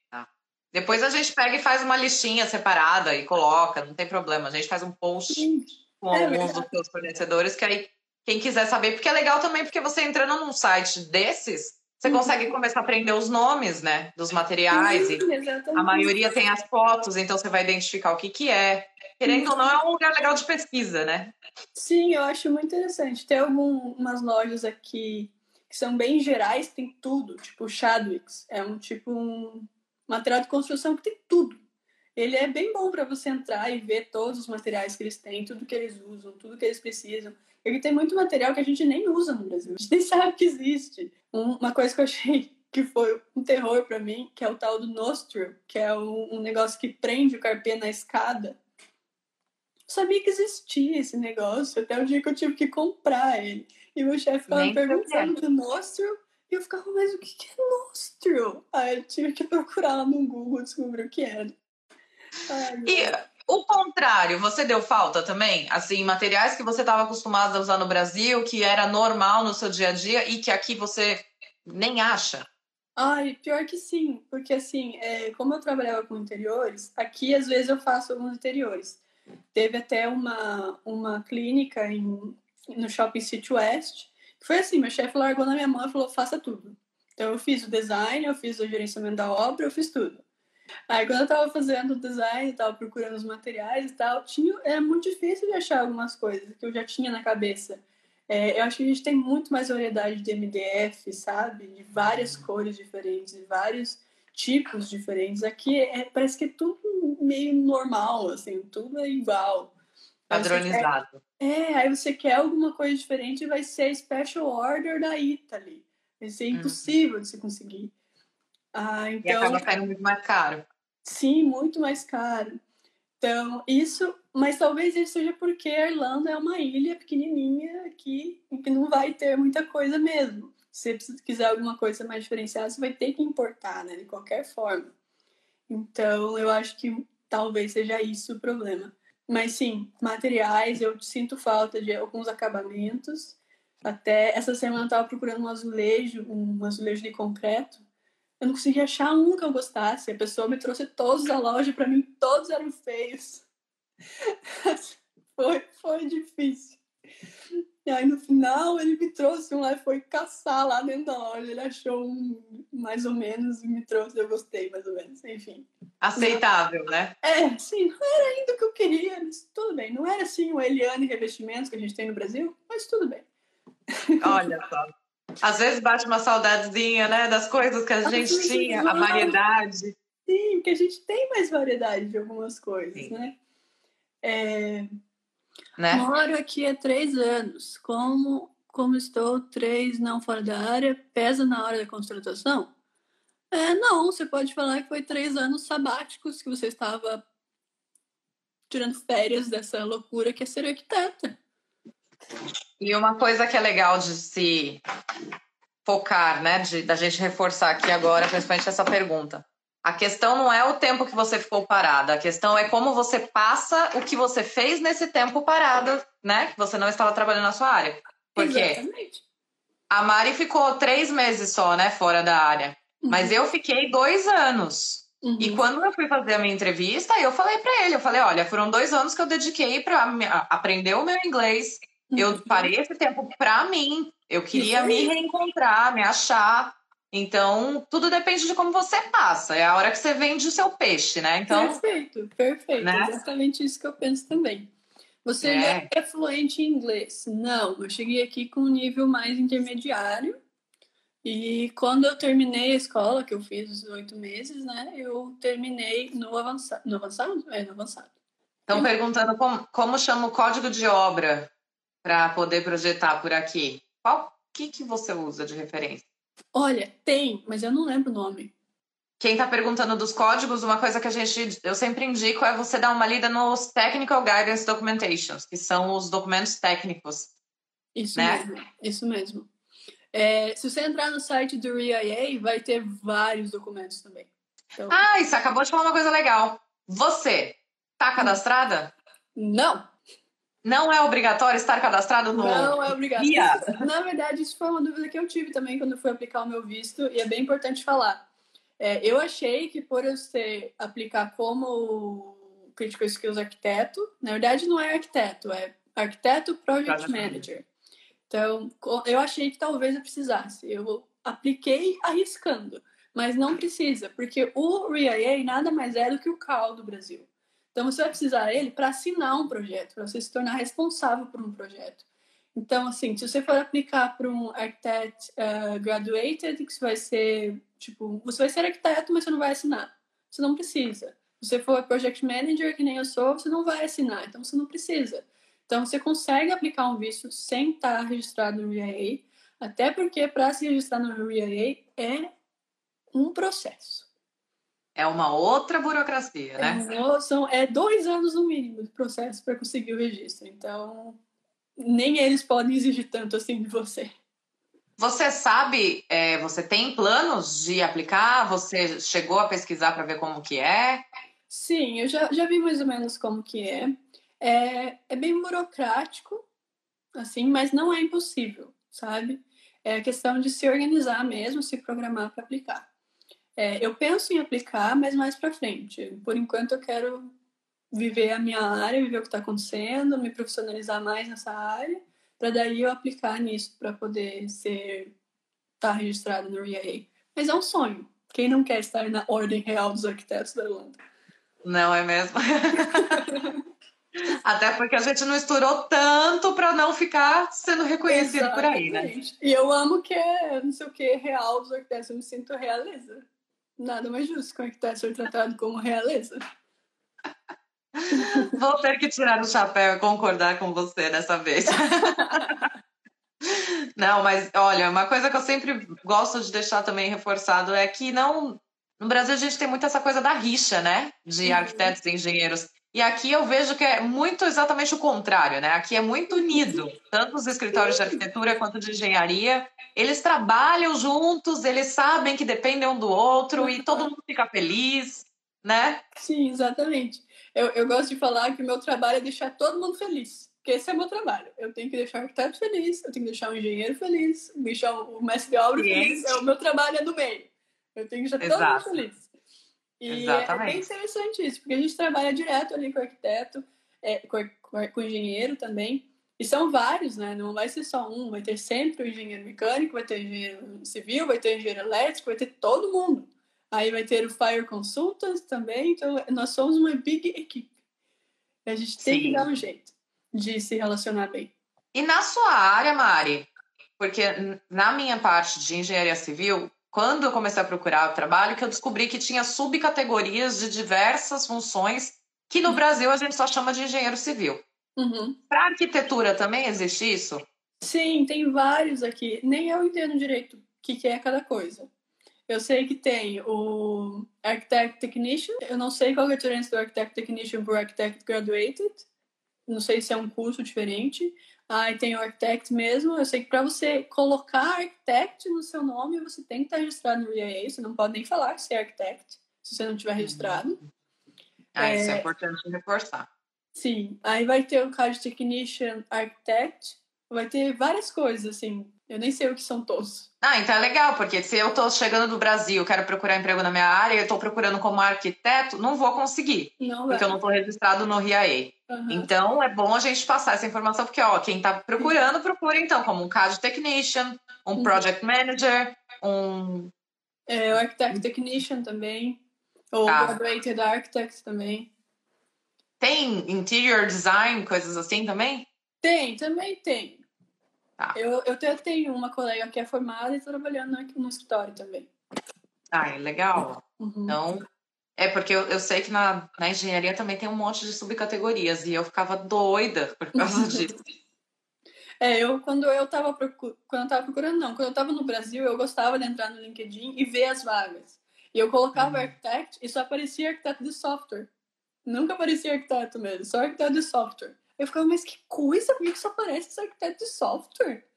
Tá. Depois a gente pega e faz uma listinha separada e coloca, não tem problema. A gente faz um post Sim. com é alguns dos seus fornecedores, que aí quem quiser saber, porque é legal também, porque você entrando num site desses, você uhum. consegue começar a aprender os nomes, né, dos materiais. E a maioria tem as fotos, então você vai identificar o que que é. Querendo ou não, é um lugar legal de pesquisa, né? Sim, eu acho muito interessante. Tem algumas lojas aqui que são bem gerais, tem tudo. Tipo, o Chadwicks é um tipo um material de construção que tem tudo. Ele é bem bom para você entrar e ver todos os materiais que eles têm, tudo que eles usam, tudo que eles precisam. Ele tem muito material que a gente nem usa no Brasil. A gente nem sabe que existe. uma coisa que eu achei que foi um terror para mim, que é o tal do Nostrum, que é um, negócio que prende o carpê na escada sabia que existia esse negócio, até o dia que eu tive que comprar ele. E meu chefe ficava perguntando do Nostril, e eu ficava, mas o que é Nostril? Aí eu tive que procurar lá no Google descobrir o que era. Ai, e o contrário, você deu falta também? Assim, materiais que você estava acostumado a usar no Brasil, que era normal no seu dia a dia e que aqui você nem acha? Ai, pior que sim, porque assim, é, como eu trabalhava com interiores, aqui às vezes eu faço alguns interiores. Teve até uma, uma clínica em, no Shopping City West. Foi assim, meu chefe largou na minha mão e falou, faça tudo. Então eu fiz o design, eu fiz o gerenciamento da obra, eu fiz tudo. Aí quando eu tava fazendo o design, tava procurando os materiais e tal, tinha, era muito difícil de achar algumas coisas que eu já tinha na cabeça. É, eu acho que a gente tem muito mais variedade de MDF, sabe? De várias cores diferentes, de vários tipos diferentes. Aqui é, parece que é tudo meio normal, assim, tudo é igual. Padronizado. Quer, é, aí você quer alguma coisa diferente vai ser special order da Italy. Vai ser uhum. impossível uhum. de se conseguir. Ah, então, e acaba saindo muito mais caro. Sim, muito mais caro. Então, isso, mas talvez isso seja porque a Irlanda é uma ilha pequenininha aqui, que não vai ter muita coisa mesmo. Se você quiser alguma coisa mais diferenciada, você vai ter que importar, né, de qualquer forma. Então, eu acho que talvez seja isso o problema. Mas sim, materiais, eu sinto falta de alguns acabamentos. Até essa semana eu estava procurando um azulejo, um azulejo de concreto, eu não consegui achar um que eu gostasse. A pessoa me trouxe todos da loja, para mim todos eram feios. foi, foi difícil. E aí no final ele me trouxe um lá e foi caçar lá dentro da loja. Ele achou um mais ou menos e me trouxe. Eu gostei mais ou menos, enfim. Aceitável, né? É, sim, não era ainda o que eu queria, mas tudo bem. Não era assim o Eliane Revestimentos que a gente tem no Brasil, mas tudo bem. Olha só. Às vezes bate uma saudadezinha, né? Das coisas que a gente tinha, a variedade. Sim, porque a gente tem mais variedade de algumas coisas, Sim. né? É... né? Moro aqui há três anos. Como, como estou três não fora da área, pesa na hora da contratação? É, não, você pode falar que foi três anos sabáticos que você estava tirando férias dessa loucura que é ser arquiteta. E uma coisa que é legal de se focar, né, de, da gente reforçar aqui agora, principalmente essa pergunta. A questão não é o tempo que você ficou parada, a questão é como você passa o que você fez nesse tempo parado, né? Que você não estava trabalhando na sua área. Porque Exatamente. a Mari ficou três meses só, né, fora da área. Uhum. Mas eu fiquei dois anos. Uhum. E quando eu fui fazer a minha entrevista, eu falei para ele, eu falei, olha, foram dois anos que eu dediquei para aprender o meu inglês, eu uhum. parei esse tempo para mim. Eu queria me reencontrar, me achar. Então, tudo depende de como você passa. É a hora que você vende o seu peixe, né? Então, perfeito, perfeito. Né? Exatamente isso que eu penso também. Você é. é fluente em inglês? Não, eu cheguei aqui com um nível mais intermediário. E quando eu terminei a escola, que eu fiz os oito meses, né? Eu terminei no avançado. No avançado? É, no avançado. Estão perguntando como, como chama o código de obra para poder projetar por aqui? Qual que, que você usa de referência? Olha, tem, mas eu não lembro o nome. Quem está perguntando dos códigos, uma coisa que a gente eu sempre indico é você dar uma lida nos Technical Guidance Documentations, que são os documentos técnicos. Isso né? mesmo, isso mesmo. É, se você entrar no site do RIA, vai ter vários documentos também. Então... Ah, isso acabou de falar uma coisa legal. Você tá cadastrada? Não. Não é obrigatório estar cadastrado no Não é obrigatório. Na verdade, isso foi uma dúvida que eu tive também quando eu fui aplicar o meu visto, e é bem importante falar. É, eu achei que por eu ser, aplicar como Critical Skills Arquiteto, na verdade não é arquiteto, é arquiteto Project Manager. Então, eu achei que talvez eu precisasse. Eu apliquei arriscando, mas não precisa, porque o RIA nada mais é do que o CAL do Brasil. Então, você vai precisar dele para assinar um projeto, para você se tornar responsável por um projeto. Então, assim, se você for aplicar para um architect uh, graduated, que vai ser, tipo, você vai ser arquiteto, mas você não vai assinar. Você não precisa. Se você for project manager, que nem eu sou, você não vai assinar, então você não precisa. Então, você consegue aplicar um visto sem estar registrado no RIA, até porque para se registrar no RIA é um processo. É uma outra burocracia, né? É, são, é dois anos no mínimo de processo para conseguir o registro. Então, nem eles podem exigir tanto assim de você. Você sabe, é, você tem planos de aplicar? Você chegou a pesquisar para ver como que é? Sim, eu já, já vi mais ou menos como que é. É, é bem burocrático, assim, mas não é impossível, sabe? É questão de se organizar mesmo, se programar para aplicar. É, eu penso em aplicar, mas mais para frente. Por enquanto, eu quero viver a minha área, viver o que está acontecendo, me profissionalizar mais nessa área, para daí eu aplicar nisso para poder ser estar tá registrado no RIA. Mas é um sonho, Quem não quer estar na ordem real dos arquitetos da Irlanda? Não é mesmo? Até porque a gente não estourou tanto para não ficar sendo reconhecido Exatamente. por aí, né? E eu amo que é, não sei o que, real dos arquitetos. Eu me sinto realeza. Nada mais justo que o arquiteto ser tratado como realeza. Vou ter que tirar o chapéu e concordar com você dessa vez. Não, mas olha, uma coisa que eu sempre gosto de deixar também reforçado é que não. No Brasil a gente tem muito essa coisa da rixa, né? De uhum. arquitetos e engenheiros. E aqui eu vejo que é muito exatamente o contrário, né? Aqui é muito unido, tanto os escritórios de arquitetura quanto de engenharia. Eles trabalham juntos, eles sabem que dependem um do outro e todo mundo fica feliz, né? Sim, exatamente. Eu, eu gosto de falar que o meu trabalho é deixar todo mundo feliz. Porque esse é o meu trabalho. Eu tenho que deixar o arquiteto feliz, eu tenho que deixar o engenheiro feliz, deixar o mestre de obra feliz. É, o meu trabalho é do meio. Eu tenho que deixar Exato. todo mundo feliz. E Exatamente. é bem interessante isso, porque a gente trabalha direto ali com o arquiteto, é, com, com, o engenheiro também. E são vários, né? Não vai ser só um, vai ter sempre o engenheiro mecânico, vai ter o engenheiro civil, vai ter o engenheiro elétrico, vai ter todo mundo. Aí vai ter o Fire Consultants também, então nós somos uma big equipe. A gente tem Sim. que dar um jeito de se relacionar bem. E na sua área, Mari? Porque na minha parte de engenharia civil, quando eu comecei a procurar o trabalho, que eu descobri que tinha subcategorias de diversas funções que no Brasil a gente só chama de engenheiro civil. Uhum. Para arquitetura também existe isso? Sim, tem vários aqui. Nem eu entendo direito o que, que é cada coisa. Eu sei que tem o Architect Technician. Eu não sei qual é a diferença do Architect Technician para o Architect Graduated. Não sei se é um curso diferente. Aí tem o Architect mesmo. Eu sei que para você colocar Architect no seu nome, você tem que estar registrado no IAA. Você não pode nem falar que você é Architect se você não tiver registrado. Ah, é... isso é importante reforçar. Sim. Aí vai ter o CAD Technician Architect. Vai ter várias coisas, assim. Eu nem sei o que são todos. Ah, então é legal, porque se eu estou chegando do Brasil, quero procurar emprego na minha área, eu estou procurando como arquiteto, não vou conseguir. Não porque eu não estou registrado no RIAE. Uhum. Então é bom a gente passar essa informação, porque ó, quem está procurando, procura então como um CAD Technician, um uhum. Project Manager, um. É, o Architect Technician também. Ou tá. Graduated Architect também. Tem interior design, coisas assim também? Tem, também tem. Tá. Eu, eu tenho uma colega que é formada e está trabalhando aqui no escritório também. Ah, é legal. Uhum. Então, é porque eu, eu sei que na, na engenharia também tem um monte de subcategorias e eu ficava doida por causa disso. É, eu quando eu estava procurando, quando eu tava procurando, não, quando eu estava no Brasil, eu gostava de entrar no LinkedIn e ver as vagas. E eu colocava uhum. architect e só aparecia arquiteto de software. Nunca aparecia arquiteto mesmo, só arquiteto de software. Eu ficava, mas que coisa, por que só aparece esse arquiteto de software?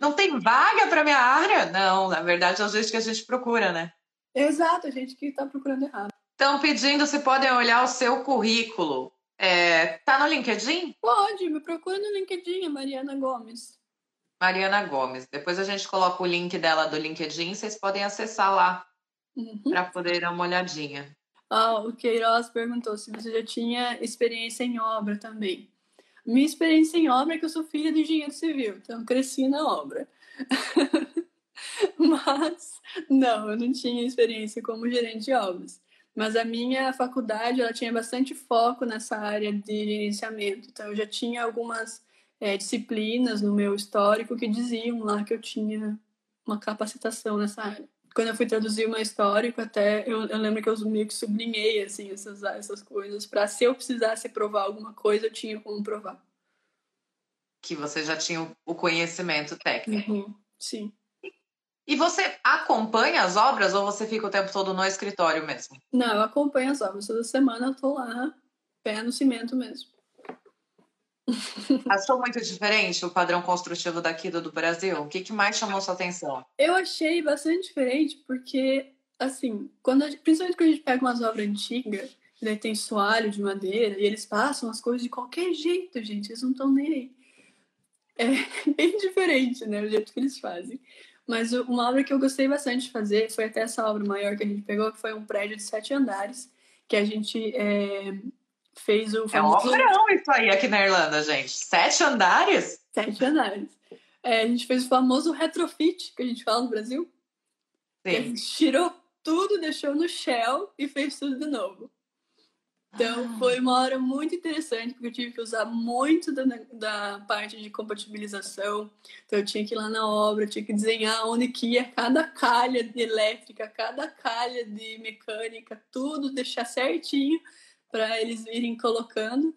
Não tem vaga para minha área? Não, na verdade é o jeito que a gente procura, né? Exato, a gente que está procurando errado. Estão pedindo se podem olhar o seu currículo. É, tá no LinkedIn? Pode, me procura no LinkedIn, Mariana Gomes. Mariana Gomes. Depois a gente coloca o link dela do LinkedIn, vocês podem acessar lá uhum. para poder dar uma olhadinha. Ah, o Queiroz perguntou se você já tinha experiência em obra também. Minha experiência em obra é que eu sou filha de engenheiro civil, então cresci na obra. Mas, não, eu não tinha experiência como gerente de obras. Mas a minha faculdade, ela tinha bastante foco nessa área de gerenciamento. Então, eu já tinha algumas é, disciplinas no meu histórico que diziam lá que eu tinha uma capacitação nessa área. Quando eu fui traduzir uma histórico, até eu, eu lembro que eu meio que sublinhei assim, essas, essas coisas, para se eu precisasse provar alguma coisa, eu tinha como provar. Que você já tinha o conhecimento técnico. Uhum, sim. E você acompanha as obras ou você fica o tempo todo no escritório mesmo? Não, eu acompanho as obras. Toda semana eu tô lá, pé no cimento mesmo. Achou muito diferente o padrão construtivo daqui do, do Brasil? O que, que mais chamou sua atenção? Eu achei bastante diferente porque, assim, quando gente, principalmente quando a gente pega umas obras antigas, daí tem soalho de madeira e eles passam as coisas de qualquer jeito, gente, eles não estão nem aí. É bem diferente, né, o jeito que eles fazem. Mas uma obra que eu gostei bastante de fazer foi até essa obra maior que a gente pegou, que foi um prédio de sete andares, que a gente é, fez o. É um obrão isso aí aqui na Irlanda, gente. Sete andares? Sete andares. É, a gente fez o famoso retrofit, que a gente fala no Brasil. Sim. a gente tirou tudo, deixou no shell e fez tudo de novo. Então, ah. foi uma hora muito interessante, porque eu tive que usar muito da, da parte de compatibilização. Então, eu tinha que ir lá na obra, tinha que desenhar onde que ia cada calha de elétrica, cada calha de mecânica, tudo, deixar certinho para eles virem colocando.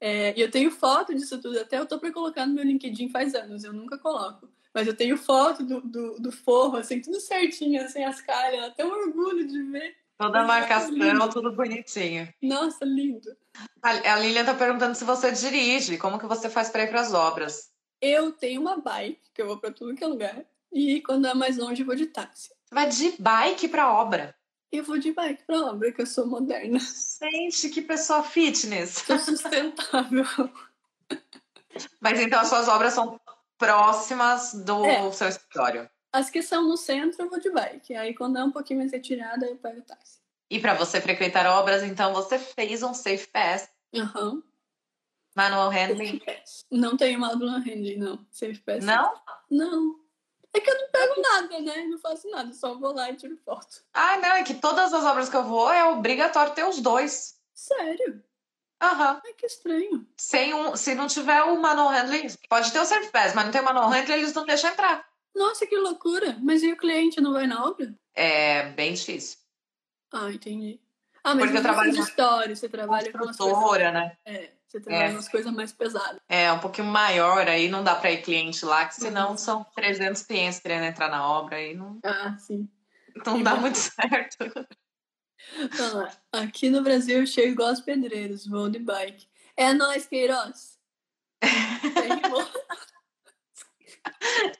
É, e eu tenho foto disso tudo, até eu tô para colocar no meu LinkedIn faz anos, eu nunca coloco. Mas eu tenho foto do, do, do forro, assim, tudo certinho, assim, as calhas, até um orgulho de ver. Toda a marcação, tudo bonitinho. Nossa, lindo. A, a Lilian tá perguntando se você dirige, como que você faz para ir para as obras? Eu tenho uma bike, que eu vou para tudo que é lugar, e quando é mais longe eu vou de táxi. Vai de bike para obra? Eu vou de bike pra obra, que eu sou moderna. Gente, que pessoa fitness. Sou sustentável. Mas então as suas obras são próximas do é. seu escritório? As que são no centro, eu vou de bike. Aí quando é um pouquinho mais retirada, eu pego táxi. E para você frequentar obras, então você fez um Safe Pass. Uhum. Manual handling? Não tenho manual handling, não. Safe Pass. Não? Não. É que eu não pego nada, né? Não faço nada, só vou lá e tiro foto. Ah, não, é que todas as obras que eu vou é obrigatório ter os dois. Sério? Aham. Ai, que estranho. Sem um, se não tiver o manual handling, pode ter o Safe Pass, mas não tem o manual handling, eles não deixam entrar. Nossa, que loucura! Mas e o cliente não vai na obra? É bem difícil. Ah, entendi. Ah, mas Porque eu trabalho de história, você trabalha com as coisas... né? É, você trabalha é. umas coisas mais pesadas. É, um pouquinho maior, aí não dá para ir cliente lá, que senão uhum. são 300 clientes querendo entrar na obra, aí não... Ah, sim. Não dá muito certo. Então, aqui no Brasil eu chego igual os pedreiros, vou de bike. É nós, Queiroz!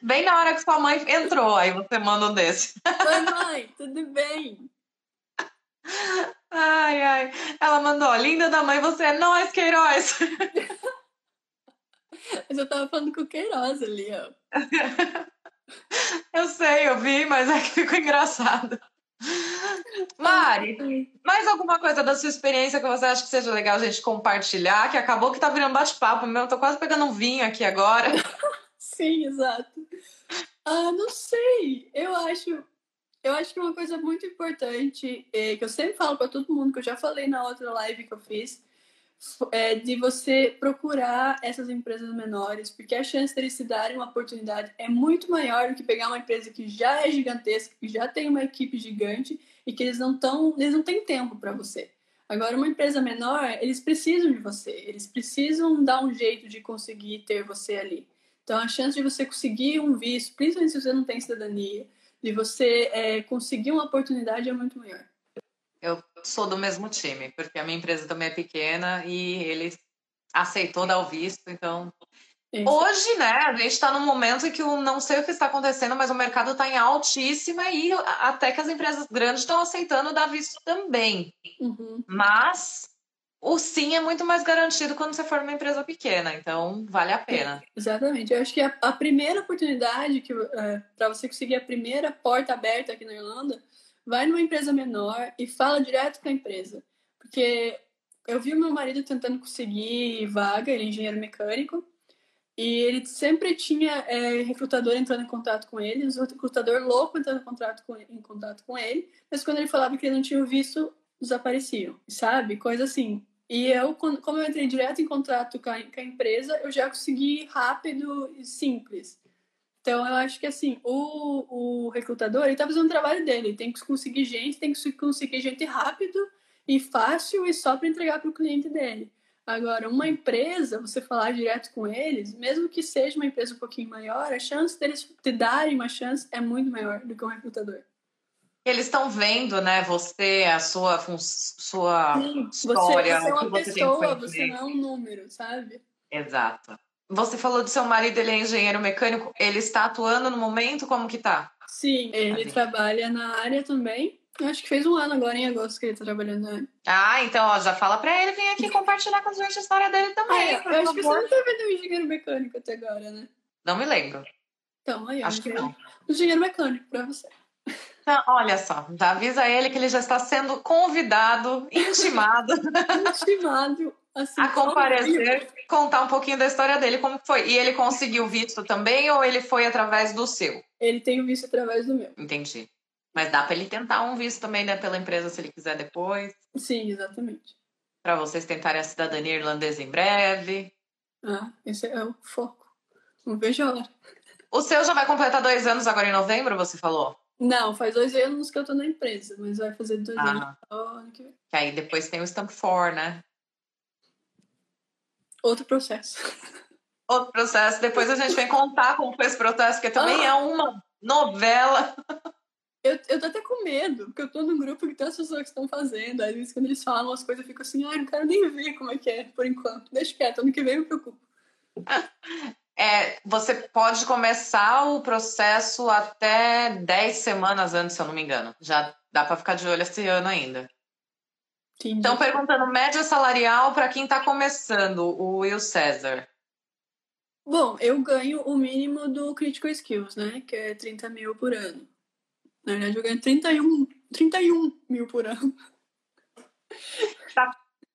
Bem na hora que sua mãe entrou, aí você manda um desse. Oi, mãe, tudo bem? Ai, ai. Ela mandou, linda da mãe, você é nós, Queiroz. Mas eu tava falando com o Queiroz ali, ó. Eu sei, eu vi, mas é que ficou engraçado. Mari, mais alguma coisa da sua experiência que você acha que seja legal a gente compartilhar? Que acabou que tá virando bate-papo mesmo, tô quase pegando um vinho aqui agora. Sim, exato. Ah, não sei. Eu acho, eu acho que uma coisa muito importante é, que eu sempre falo para todo mundo, que eu já falei na outra live que eu fiz, é de você procurar essas empresas menores, porque a chance deles se darem uma oportunidade é muito maior do que pegar uma empresa que já é gigantesca, que já tem uma equipe gigante e que eles não tão, eles não têm tempo para você. Agora, uma empresa menor, eles precisam de você, eles precisam dar um jeito de conseguir ter você ali. Então, a chance de você conseguir um visto, principalmente se você não tem cidadania, de você é, conseguir uma oportunidade é muito maior. Eu sou do mesmo time, porque a minha empresa também é pequena e ele aceitou dar o visto, então. Isso. Hoje, né, a gente está num momento em que eu não sei o que está acontecendo, mas o mercado está em altíssima e até que as empresas grandes estão aceitando dar visto também. Uhum. Mas o sim é muito mais garantido quando você for uma empresa pequena, então vale a pena. É, exatamente. Eu acho que a, a primeira oportunidade que é, para você conseguir a primeira porta aberta aqui na Irlanda, vai numa empresa menor e fala direto com a empresa. Porque eu vi o meu marido tentando conseguir vaga, ele é engenheiro mecânico, e ele sempre tinha é, recrutador entrando em contato com ele, os recrutador louco entrando em contato, com, em contato com ele, mas quando ele falava que ele não tinha visto, desapareciam, sabe? Coisa assim. E eu, como eu entrei direto em contrato com a, com a empresa, eu já consegui rápido e simples. Então, eu acho que, assim, o, o recrutador, ele tá fazendo o trabalho dele. Ele tem que conseguir gente, tem que conseguir gente rápido e fácil e só para entregar para o cliente dele. Agora, uma empresa, você falar direto com eles, mesmo que seja uma empresa um pouquinho maior, a chance deles te darem uma chance é muito maior do que um recrutador. Eles estão vendo, né, você, a sua, sua Sim, história. Você, você é uma você pessoa, você não é um número, sabe? Exato. Você falou do seu marido, ele é engenheiro mecânico. Ele está atuando no momento? Como que tá? Sim, ele trabalha na área também. Acho que fez um ano agora, em agosto, que ele tá trabalhando na área. Ah, então, ó, já fala pra ele vir aqui compartilhar com a gente a história dele também. Ah, eu acho que você não tá vendo um engenheiro mecânico até agora, né? Não me lembro. Então, aí, acho que não. engenheiro mecânico pra você. Então, olha só, avisa ele que ele já está sendo convidado, intimado. intimado. Assim, a comparecer, contar um pouquinho da história dele, como foi. E ele conseguiu visto também ou ele foi através do seu? Ele tem o visto através do meu. Entendi. Mas dá para ele tentar um visto também, né, pela empresa, se ele quiser depois. Sim, exatamente. Para vocês tentarem a cidadania irlandesa em breve. Ah, esse é o foco. Não vejo a hora. O seu já vai completar dois anos agora em novembro, você falou? Não, faz dois anos que eu tô na empresa, mas vai fazer dois ah. anos ano que vem. Que aí depois tem o Stamp 4, né? Outro processo. Outro processo. Depois a gente vem contar como foi esse processo, porque também ah. é uma novela. Eu, eu tô até com medo, porque eu tô num grupo que tem as pessoas que estão fazendo. Às vezes, quando eles falam as coisas, eu fico assim, ah, não quero nem ver como é que é, por enquanto. Deixa quieto, ano que vem eu me preocupo. É, você pode começar o processo até 10 semanas antes, se eu não me engano. Já dá para ficar de olho esse ano ainda. Entendi. Então, perguntando média salarial para quem está começando, o Will César. Bom, eu ganho o mínimo do Critical Skills, né? Que é 30 mil por ano. Na verdade, eu ganho 31, 31 mil por ano. Tá,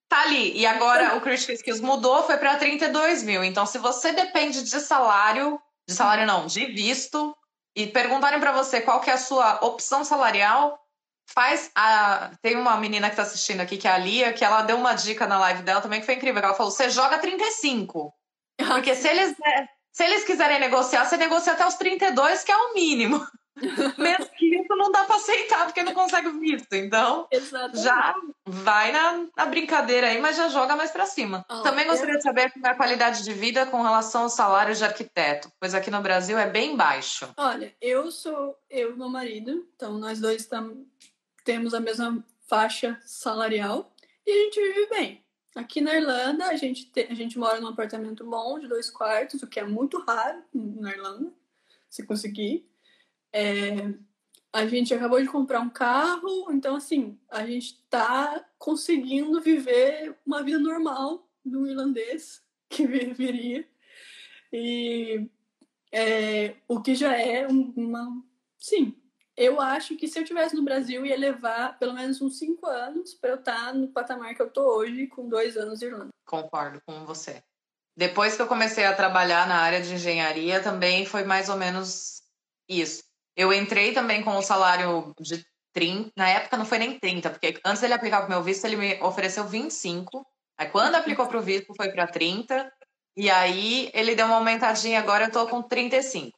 tá ali. E agora o Critical Skills mudou, foi para 32 mil. Então, se você depende de salário, de salário não, de visto, e perguntarem para você qual que é a sua opção salarial, faz a. Tem uma menina que tá assistindo aqui, que é a Lia, que ela deu uma dica na live dela também que foi incrível. Ela falou: você joga 35. Porque se eles, se eles quiserem negociar, você negocia até os 32, que é o mínimo. Mesmo que isso não dá para aceitar, porque não consegue visto. Então, Exatamente. já vai na, na, brincadeira aí, mas já joga mais para cima. Oh, Também gostaria eu... de saber como é a qualidade de vida com relação ao salário de arquiteto, pois aqui no Brasil é bem baixo. Olha, eu sou eu e meu marido, então nós dois tam, temos a mesma faixa salarial e a gente vive bem. Aqui na Irlanda, a gente, te, a gente mora num apartamento bom, de dois quartos, o que é muito raro na Irlanda, se conseguir. É, a gente acabou de comprar um carro, então, assim, a gente está conseguindo viver uma vida normal do irlandês que viveria. E é, o que já é uma. Sim, eu acho que se eu tivesse no Brasil ia levar pelo menos uns cinco anos para eu estar tá no patamar que eu tô hoje, com dois anos de Irlanda. Concordo com você. Depois que eu comecei a trabalhar na área de engenharia, também foi mais ou menos isso. Eu entrei também com o salário de 30, na época não foi nem 30, porque antes dele aplicar para o meu visto, ele me ofereceu 25. Aí quando aplicou para o visto, foi para 30. E aí ele deu uma aumentadinha, agora eu tô com 35.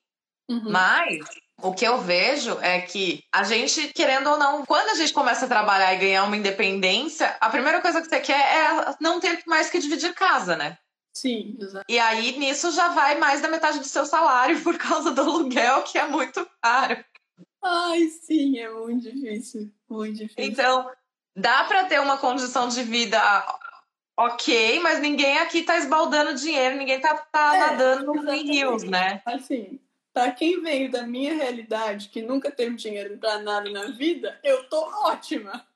Uhum. Mas o que eu vejo é que a gente, querendo ou não, quando a gente começa a trabalhar e ganhar uma independência, a primeira coisa que você quer é não ter mais que dividir casa, né? Sim, exato. E aí nisso já vai mais da metade do seu salário por causa do aluguel, que é muito caro. Ai, sim, é muito difícil. Muito difícil. Então, dá para ter uma condição de vida ok, mas ninguém aqui tá esbaldando dinheiro, ninguém tá, tá é, nadando em rios, né? Assim, para quem veio da minha realidade, que nunca teve dinheiro para nada na vida, eu tô ótima.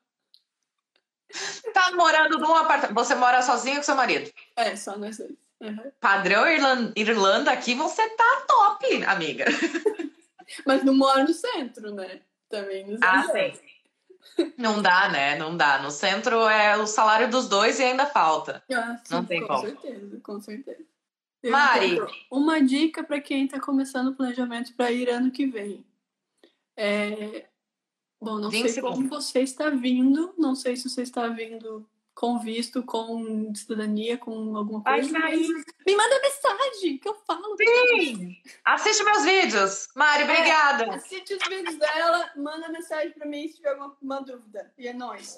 Tá morando num apartamento. Você mora sozinha com seu marido? É, só nós dois. Uhum. Padrão Irlanda, Irlanda aqui, você tá top, amiga. Mas não mora no centro, né? Também no Ah, sim. Não dá, né? Não dá. No centro é o salário dos dois e ainda falta. Ah, sim, não tem com como. Com certeza, com certeza. Mari. Uma dica para quem está começando o planejamento para ir ano que vem. É... Bom, não sei como você está vindo, não sei se você está vindo com visto, com cidadania, com alguma coisa. Ai, Me manda mensagem que eu falo. Sim! Assiste meus vídeos. Mari, é, obrigada. Assiste os vídeos dela, manda mensagem para mim se tiver alguma dúvida. E é nóis.